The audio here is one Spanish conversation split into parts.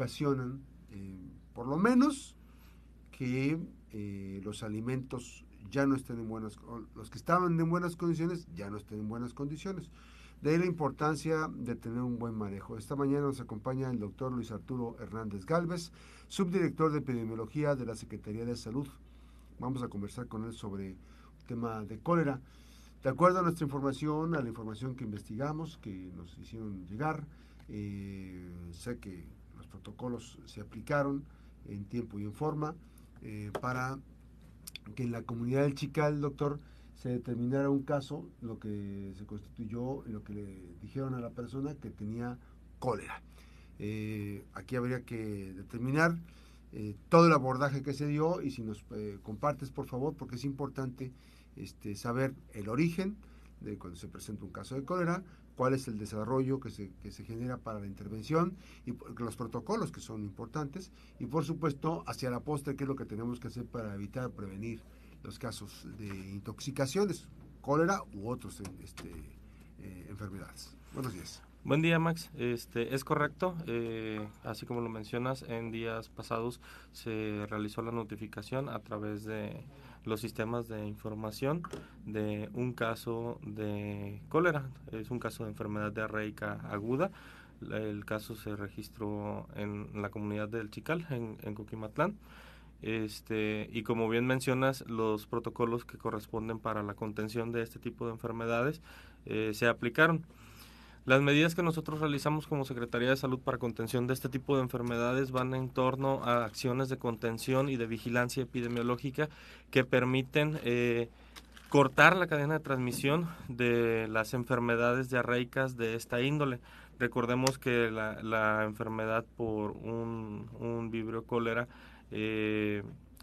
ocasionan, por lo menos, que los alimentos ya no estén en buenas, los que estaban en buenas condiciones ya no estén en buenas condiciones. De ahí la importancia de tener un buen manejo. Esta mañana nos acompaña el doctor Luis Arturo Hernández Galvez, subdirector de epidemiología de la Secretaría de Salud. Vamos a conversar con él sobre el tema de cólera. De acuerdo a nuestra información, a la información que investigamos, que nos hicieron llegar, eh, sé que protocolos se aplicaron en tiempo y en forma eh, para que en la comunidad del Chical, doctor, se determinara un caso, lo que se constituyó, lo que le dijeron a la persona que tenía cólera. Eh, aquí habría que determinar eh, todo el abordaje que se dio y si nos compartes, por favor, porque es importante este, saber el origen de cuando se presenta un caso de cólera, cuál es el desarrollo que se, que se genera para la intervención y los protocolos que son importantes y por supuesto hacia la postre qué es lo que tenemos que hacer para evitar prevenir los casos de intoxicaciones, cólera u otras este, eh, enfermedades. Buenos días. Buen día, Max. Este, es correcto. Eh, así como lo mencionas, en días pasados se realizó la notificación a través de los sistemas de información de un caso de cólera. Es un caso de enfermedad diarreica aguda. El caso se registró en la comunidad del Chical, en, Coquimatlán. Este, y como bien mencionas, los protocolos que corresponden para la contención de este tipo de enfermedades eh, se aplicaron. Las medidas que nosotros realizamos como Secretaría de Salud para contención de este tipo de enfermedades van en torno a acciones de contención y de vigilancia epidemiológica que permiten eh, cortar la cadena de transmisión de las enfermedades diarreicas de esta índole. Recordemos que la, enfermedad por un, un vibrio cólera eh,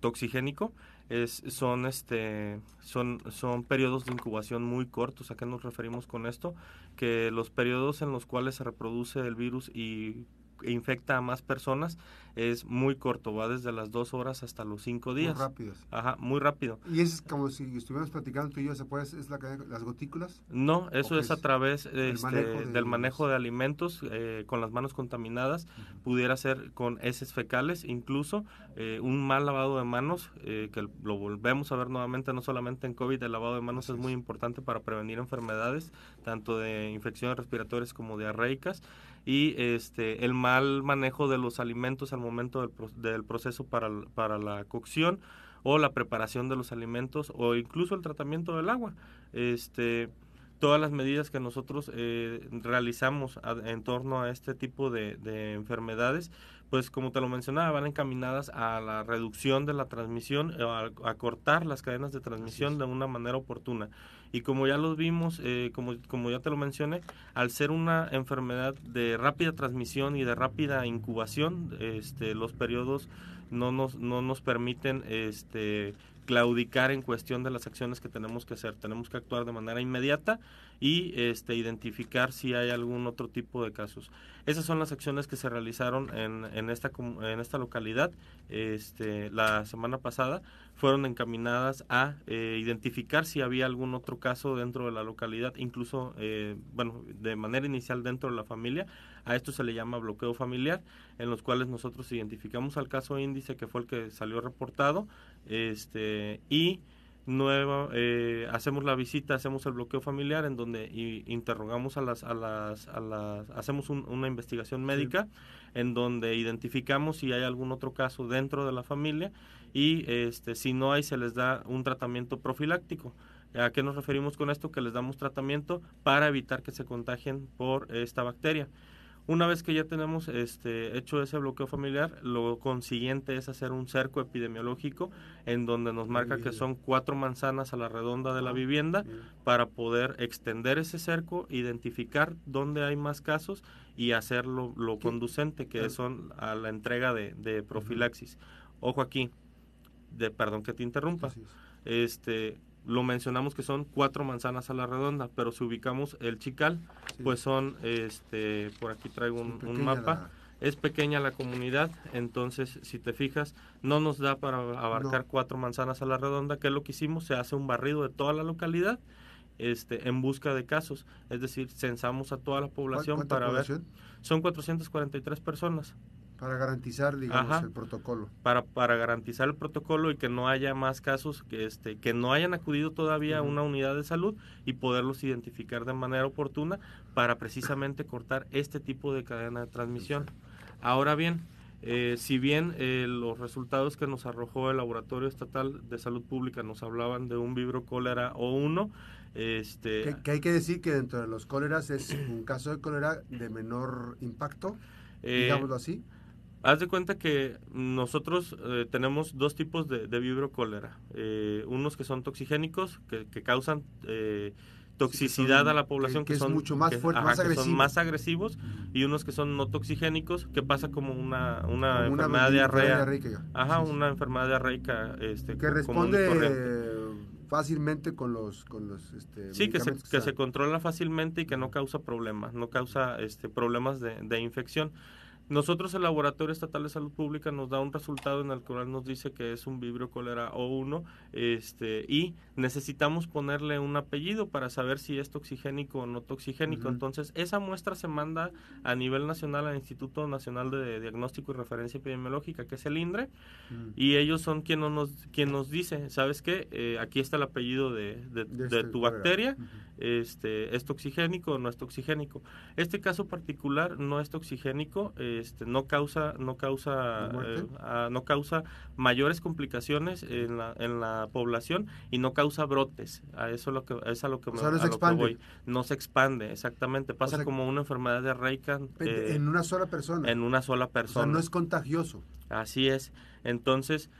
toxigénico es, son este son son periodos de incubación muy cortos. A qué nos referimos con esto que los periodos en los cuales se reproduce el virus y infecta a más personas es muy corto, va desde las dos horas hasta los cinco días. Muy rápido. Ajá, muy rápido. ¿Y es como si estuviéramos platicando tú y yo, ¿se puede, es la, las gotículas? No, eso es, a través este, del manejo de alimentos eh, con las manos contaminadas, pudiera ser con heces fecales, incluso eh, un mal lavado de manos, eh, que lo volvemos a ver nuevamente, no solamente en COVID, el lavado de manos es muy importante para prevenir enfermedades, tanto de infecciones respiratorias como diarreicas y este el mal manejo de los alimentos al momento del, del proceso para, para la cocción o la preparación de los alimentos o incluso el tratamiento del agua. Este, todas las medidas que nosotros eh, realizamos en torno a este tipo de, enfermedades, pues como te lo mencionaba, van encaminadas a la reducción de la transmisión, a, a cortar las cadenas de transmisión de una manera oportuna. Y como ya los vimos, eh, como, como ya te lo mencioné, al ser una enfermedad de rápida transmisión y de rápida incubación, este, los periodos no nos, no nos permiten este, claudicar en cuestión de las acciones que tenemos que hacer. Tenemos que actuar de manera inmediata y este, identificar si hay algún otro tipo de casos. Esas son las acciones que se realizaron en, en, esta, en esta localidad este, la semana pasada. Fueron encaminadas a eh, identificar si había algún otro caso dentro de la localidad, incluso, eh, bueno, de manera inicial dentro de la familia. A esto se le llama bloqueo familiar, en los cuales nosotros identificamos al caso índice que fue el que salió reportado este, y nueva, eh, hacemos la visita, hacemos el bloqueo familiar en donde interrogamos a las, a las, a las hacemos una investigación médica en donde identificamos si hay algún otro caso dentro de la familia y este, si no hay se les da un tratamiento profiláctico. ¿A qué nos referimos con esto? Que les damos tratamiento para evitar que se contagien por esta bacteria. Una vez que ya tenemos este, hecho ese bloqueo familiar, lo consiguiente es hacer un cerco epidemiológico en donde nos marca que son cuatro manzanas a la redonda de la ah, vivienda para poder extender ese cerco, identificar dónde hay más casos y hacerlo lo conducente que son a la entrega de, profilaxis. Ojo aquí, de, perdón que te interrumpa. Este, lo mencionamos que son cuatro manzanas a la redonda, pero si ubicamos el chical, pues son, este, por aquí traigo un, mapa, es pequeña la comunidad, entonces si te fijas, no nos da para abarcar cuatro manzanas a la redonda, que es lo que hicimos, se hace un barrido de toda la localidad, este, en busca de casos, es decir, censamos a toda la población para ver, son 443 personas. Para garantizar, digamos, el protocolo. Para, para garantizar el protocolo y que no haya más casos que, este, que no hayan acudido todavía a una unidad de salud y poderlos identificar de manera oportuna para precisamente cortar este tipo de cadena de transmisión. Ahora bien, eh, si bien eh, los resultados que nos arrojó el Laboratorio Estatal de Salud Pública nos hablaban de un vibro cólera O1, este... Que, hay que decir que dentro de los cóleras es un caso de cólera de menor impacto, eh, digámoslo así. Haz de cuenta que nosotros eh, tenemos dos tipos de, de vibrocólera. Eh, unos que son toxigénicos, que, causan eh, toxicidad a la población, que, son mucho más fuertes, más, agresivos. son más agresivos, y unos que son no toxigénicos, que pasa como una, una enfermedad diarrea. Ajá, una enfermedad diarreica. Este, que responde fácilmente con los con los este, sí que se, que, se controla fácilmente y que no causa problemas no causa este problemas de, de infección nosotros el Laboratorio Estatal de Salud Pública nos da un resultado en el cual nos dice que es un vibrio cólera O1 este, y necesitamos ponerle un apellido para saber si es toxigénico o no toxigénico. Entonces, esa muestra se manda a nivel nacional al Instituto Nacional de Diagnóstico y Referencia Epidemiológica, que es el INDRE, mm. y ellos son quien nos, quien nos dice, ¿sabes qué? Eh, aquí está el apellido de, de, este tu bacteria, este, ¿es toxigénico o no es toxigénico? Este caso particular no es toxigénico. Eh, este, no causa no causa eh, no causa mayores complicaciones en la, en la población y no causa brotes. A eso lo que es a lo que, no se expande. no se expande exactamente. Pasa como una enfermedad de eh, en una sola persona. en una sola persona no es contagioso. Así es. Entonces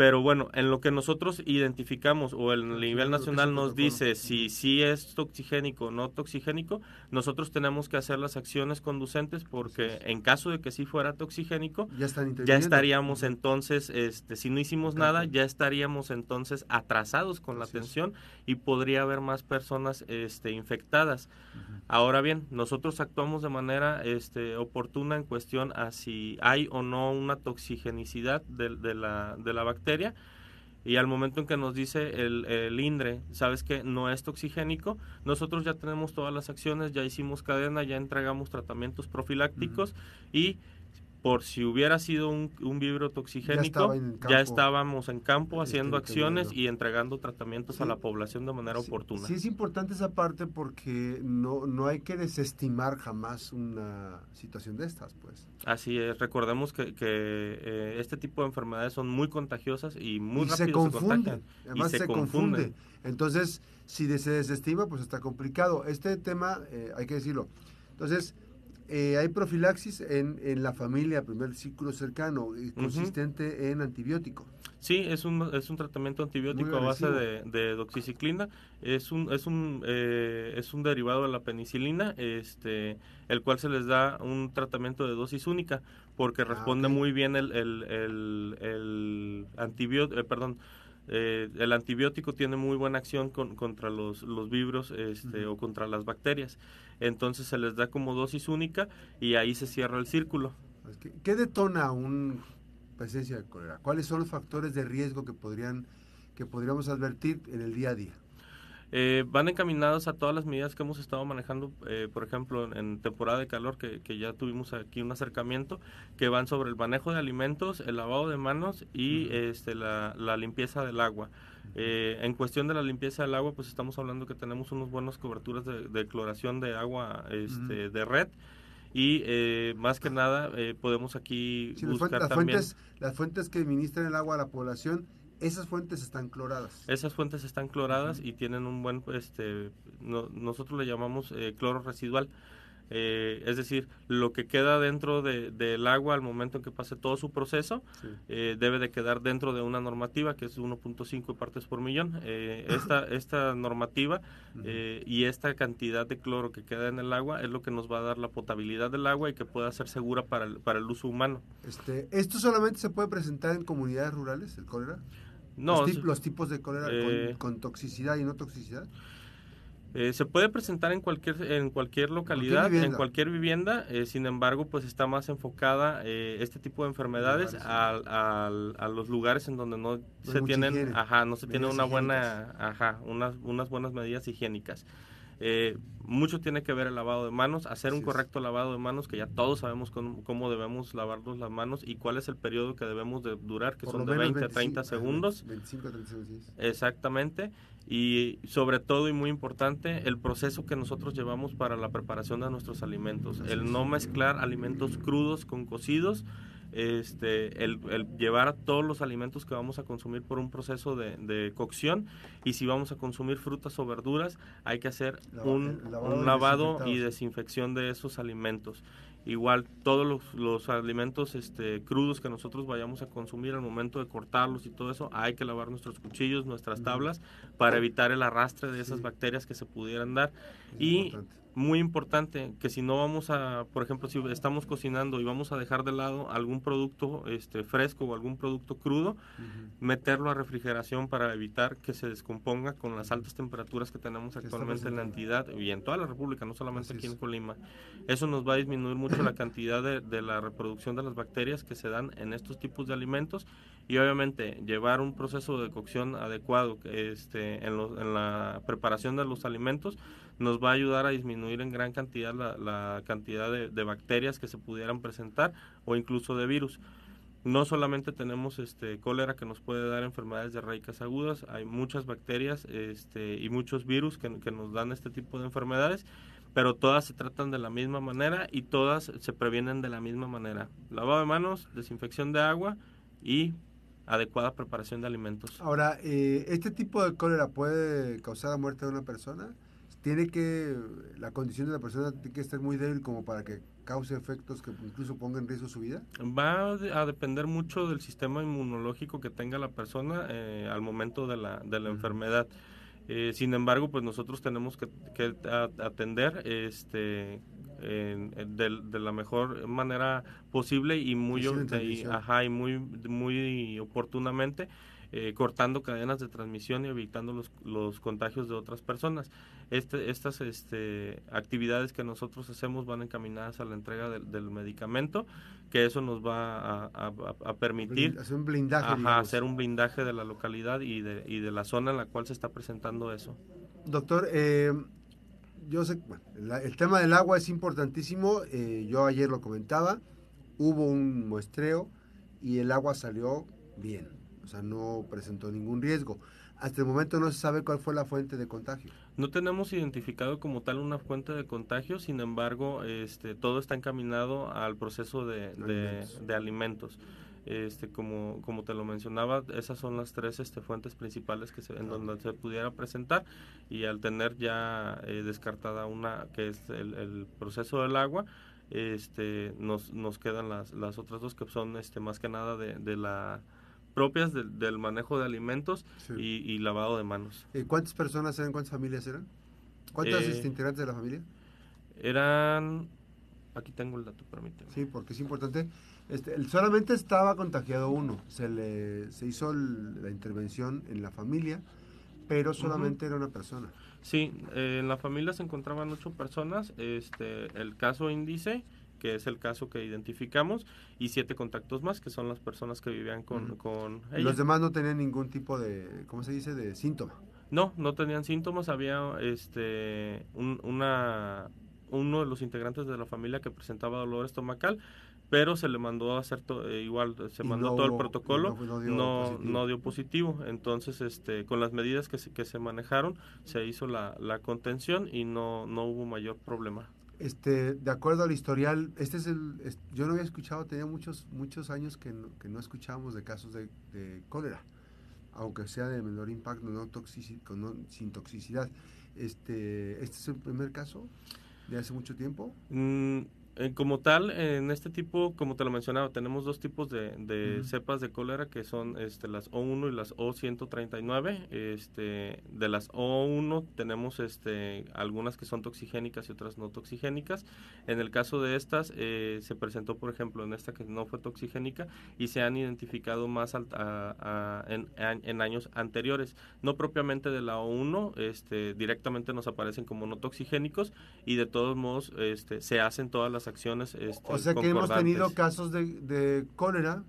pero bueno, en lo que nosotros identificamos o el nivel nacional nos dice si sí es toxigénico o no toxigénico, nosotros tenemos que hacer las acciones conducentes porque en caso de que sí fuera toxigénico, ya, estaríamos entonces, este, si no hicimos nada, ya estaríamos entonces atrasados con la atención y podría haber más personas este, infectadas. Ahora bien, nosotros actuamos de manera este, oportuna en cuestión a si hay o no una toxigenicidad de la, de la bacteria y al momento en que nos dice el, el, INDRE, sabes que no es toxigénico, nosotros ya tenemos todas las acciones, ya hicimos cadena, ya entregamos tratamientos profilácticos y por si hubiera sido un, un vibro toxigénico, ya, estábamos en campo este, haciendo acciones y entregando tratamientos a la población de manera oportuna. Sí es importante esa parte porque no, no hay que desestimar jamás una situación de estas, pues. Así es, recordemos que, que eh, este tipo de enfermedades son muy contagiosas y muy rápido se, confunden, Además se, confunde. Entonces, si se desestima, pues está complicado. Este tema, eh, hay que decirlo. Entonces, eh, hay profilaxis en, en, la familia, primer círculo cercano, consistente en antibiótico. Sí, es un, es un tratamiento antibiótico a base de, de, doxiciclina. Es un, es, un, eh, es un derivado de la penicilina, este, el cual se les da un tratamiento de dosis única, porque ah, responde muy bien el, el, el, el antibiótico, eh, perdón, eh, el antibiótico tiene muy buena acción contra los, los vibros este, o contra las bacterias. Entonces se les da como dosis única y ahí se cierra el círculo. ¿Qué detona un presencia de cólera? ¿Cuáles son los factores de riesgo que podrían que podríamos advertir en el día a día? Eh, van encaminados a todas las medidas que hemos estado manejando, eh, por ejemplo, en, temporada de calor, que, ya tuvimos aquí un acercamiento, que van sobre el manejo de alimentos, el lavado de manos y este, la, limpieza del agua. Eh, en cuestión de la limpieza del agua, pues estamos hablando que tenemos unas buenas coberturas de, cloración de agua este, de red. Y más que nada podemos aquí buscar las también las fuentes que ministran el agua a la población esas fuentes están cloradas. Esas fuentes están cloradas y tienen un buen, este, nosotros le llamamos eh, cloro residual. Eh, es decir, lo que queda dentro del agua al momento en que pase todo su proceso eh, debe de quedar dentro de una normativa que es 1.5 partes por millón. esta, esta normativa y esta cantidad de cloro que queda en el agua es lo que nos va a dar la potabilidad del agua y que pueda ser segura para el, para el uso humano. Este, ¿Esto solamente se puede presentar en comunidades rurales, el cólera? No, los, tipos de cólera eh, con, toxicidad y no toxicidad. Eh, se puede presentar en cualquier en cualquier localidad, en cualquier vivienda, eh, sin embargo, pues está más enfocada este tipo de enfermedades a, a, los lugares en donde no se tienen, ajá, no se tiene una buena, ajá, unas, unas buenas medidas higiénicas. Eh, mucho tiene que ver el lavado de manos, hacer un correcto lavado de manos, que ya todos sabemos cómo, debemos lavarnos las manos y cuál es el periodo que debemos de durar, que son de 20 a 30 segundos. 25 a 30 segundos. Exactamente. Y sobre todo y muy importante, el proceso que nosotros llevamos para la preparación de nuestros alimentos. El no mezclar alimentos crudos con cocidos este, el, llevar todos los alimentos que vamos a consumir por un proceso de, cocción. Y si vamos a consumir frutas o verduras hay que hacer un, lavado, y desinfección de esos alimentos. Igual todos los, alimentos este, crudos que nosotros vayamos a consumir al momento de cortarlos y todo eso, hay que lavar nuestros cuchillos, nuestras tablas, para evitar el arrastre de esas bacterias que se pudieran dar. y muy importante que si no vamos a, por ejemplo, si estamos cocinando y vamos a dejar de lado algún producto este, fresco o algún producto crudo, meterlo a refrigeración para evitar que se descomponga con las altas temperaturas que tenemos actualmente en la entidad y en toda la República, no solamente aquí en Colima. Eso nos va a disminuir mucho la cantidad de, de la reproducción de las bacterias que se dan en estos tipos de alimentos y obviamente llevar un proceso de cocción adecuado este, en, en la preparación de los alimentos nos va a ayudar a disminuir en gran cantidad la, cantidad de, bacterias que se pudieran presentar o incluso de virus. No solamente tenemos este cólera que nos puede dar enfermedades diarreicas agudas, hay muchas bacterias este, y muchos virus que, nos dan este tipo de enfermedades, pero todas se tratan de la misma manera y todas se previenen de la misma manera. Lavado de manos, desinfección de agua y adecuada preparación de alimentos. Ahora, eh, ¿este tipo de cólera puede causar la muerte de una persona? Tiene que, la condición de la persona tiene que estar muy débil como para que cause efectos que incluso pongan en riesgo su vida? Va a depender mucho del sistema inmunológico que tenga la persona eh, al momento de la, de la enfermedad. Eh, sin embargo, pues nosotros tenemos que, que atender este de, la mejor manera posible y muy y, ajá, y muy muy oportunamente eh, cortando cadenas de transmisión y evitando los, los contagios de otras personas. Este, estas este, actividades que nosotros hacemos van encaminadas a la entrega del medicamento, que eso nos va a, permitir hacer un blindaje, hacer un blindaje de la localidad y de, y de la zona en la cual se está presentando eso. Doctor, eh, yo sé, bueno, el tema del agua es importantísimo. Eh, yo ayer lo comentaba, hubo un muestreo y el agua salió bien sea, no presentó ningún riesgo. Hasta el momento no se sabe cuál fue la fuente de contagio. No tenemos identificado como tal una fuente de contagio, sin embargo, este, todo está encaminado al proceso de, de, alimentos. Este, como, como te lo mencionaba, esas son las tres este, fuentes principales que en donde se pudiera presentar y al tener ya eh, descartada una que es el, el proceso del agua, este, nos, nos quedan las, las otras dos que son este, más que nada de, de la propias del manejo de alimentos y, lavado de manos. ¿Y ¿Cuántas personas eran? ¿Cuántas familias eran? ¿Cuántas eh, integrantes de la familia? Eran, aquí tengo el dato, permíteme. Sí, porque es importante. Este, solamente estaba contagiado uno. Se le se hizo la intervención en la familia, pero solamente era una persona. Sí, eh, en la familia se encontraban ocho personas. Este, el caso índice que es el caso que identificamos, y siete contactos más, que son las personas que vivían con, con ella. Los demás no tenían ningún tipo de, ¿cómo se dice?, de síntoma. No, no tenían síntomas, había este una uno de los integrantes de la familia que presentaba dolor estomacal, pero se le mandó a hacer eh, igual, se mandó todo el protocolo, no, no, dio positivo. Entonces, este, con las medidas que se, que se manejaron, se hizo la, la contención y no, no hubo mayor problema. Este, de acuerdo al historial, este es el, yo no había escuchado, tenía muchos, muchos años que no, que no escuchábamos de casos de, cólera, aunque sea de menor impacto, no, no sin toxicidad. Este, ¿Este es el primer caso de hace mucho tiempo? Mm, eh, como tal, en este tipo, como te lo mencionaba, tenemos dos tipos de, cepas de cólera que son este, las O1 y las O139. Este, de las O1 tenemos este, algunas que son toxigénicas y otras no toxigénicas. En el caso de estas, eh, se presentó, por ejemplo, en esta que no fue toxigénica y se han identificado más en, en, años anteriores. No propiamente de la O1, este, directamente nos aparecen como no toxigénicos y de todos modos este, se hacen todas las acciones. Este, o sea que hemos tenido casos de, cólera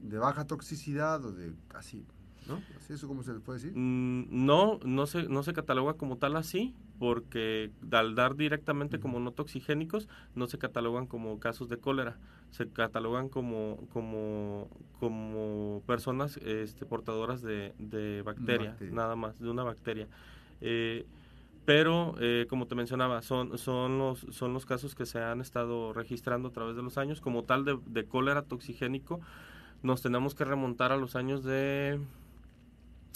de baja toxicidad o de casi ¿no? ¿Así eso cómo se le puede decir? Mm, no, no se, no se cataloga como tal así, porque al dar directamente como no toxigénicos, no se catalogan como casos de cólera, se catalogan como, como, como personas este, portadoras de, de bacteria, nada más, de una bacteria. Eh, pero eh, como te mencionaba son son los son los casos que se han estado registrando a través de los años. Como tal de, de cólera toxigénico nos tenemos que remontar a los años de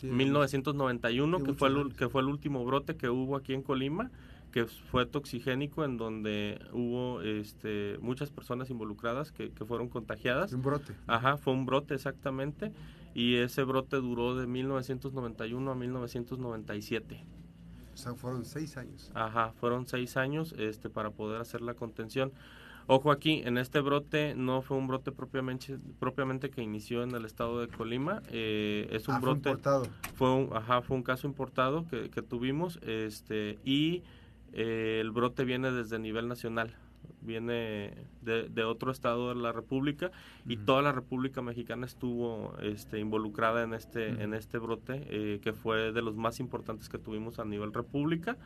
1991 que fue el, que fue el último brote que hubo aquí en Colima que fue toxigénico en donde hubo este muchas personas involucradas que, que fueron contagiadas. Un brote. Ajá fue un brote exactamente. Y ese brote duró de 1991 a 1997 o sea, fueron seis años. Ajá, fueron seis años este, para poder hacer la contención. Ojo aquí, en este brote no fue un brote propiamente propiamente que inició en el estado de Colima, eh, es un ah, brote fue importado. Fue un, ajá, fue un caso importado que, que tuvimos, este y eh, el brote viene desde nivel nacional viene de, otro estado de la República y toda la República Mexicana estuvo este, involucrada en este, en este brote, eh, que fue de los más importantes que tuvimos a nivel República.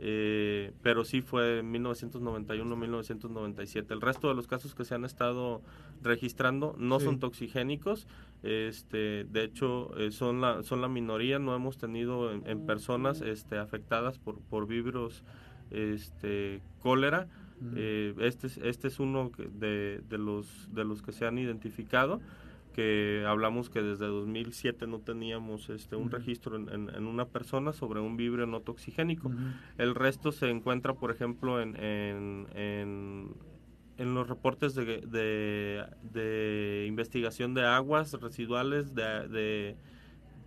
Eh, pero sí fue 1991-1997. El resto de los casos que se han estado registrando no son toxigénicos, este, de hecho eh, son la son la minoría. No hemos tenido en, personas este, afectadas por por virus este cólera eh, este, es, este es uno de, de, los, de los que se han identificado, que hablamos que desde 2007 no teníamos este, un registro en, en, una persona sobre un vibrio no toxigénico. El resto se encuentra, por ejemplo, en, en, en los reportes de, de, de, investigación de aguas residuales, de, de,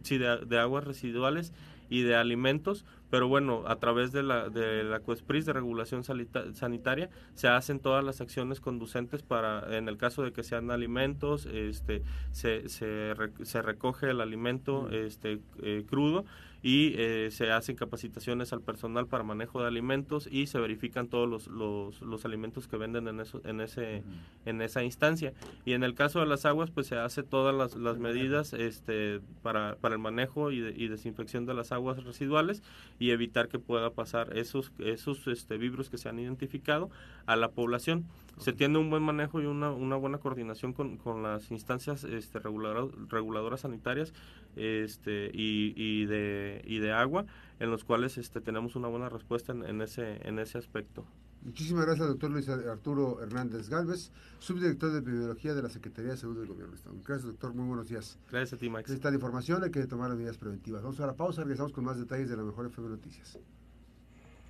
sí, de, aguas residuales y de alimentos, pero bueno, a través de la, de la COESPRIS de regulación sanitaria se hacen todas las acciones conducentes para, en el caso de que sean alimentos, este, se, se, se recoge el alimento este, eh, crudo y eh, se hacen capacitaciones al personal para manejo de alimentos y se verifican todos los, los, los alimentos que venden en, eso, en, ese, en esa instancia. Y en el caso de las aguas, pues se hace todas las, las medidas este, para, para el manejo y, y, desinfección de las aguas residuales y evitar que pueda pasar esos, esos este, virus que se han identificado a la población. Se tiene un buen manejo y una, una buena coordinación con, con las instancias este, reguladoras sanitarias este, y, y de y de agua, en los cuales este, tenemos una buena respuesta en, ese, en ese aspecto. Muchísimas gracias, doctor Luis Arturo Hernández Galvez, subdirector de Epidemiología de la Secretaría de Salud del Gobierno Gracias, doctor. Muy buenos días. Gracias a ti, Max. Esta información hay que tomar medidas preventivas. Vamos a la pausa, regresamos con más detalles de la Mejor FM Noticias.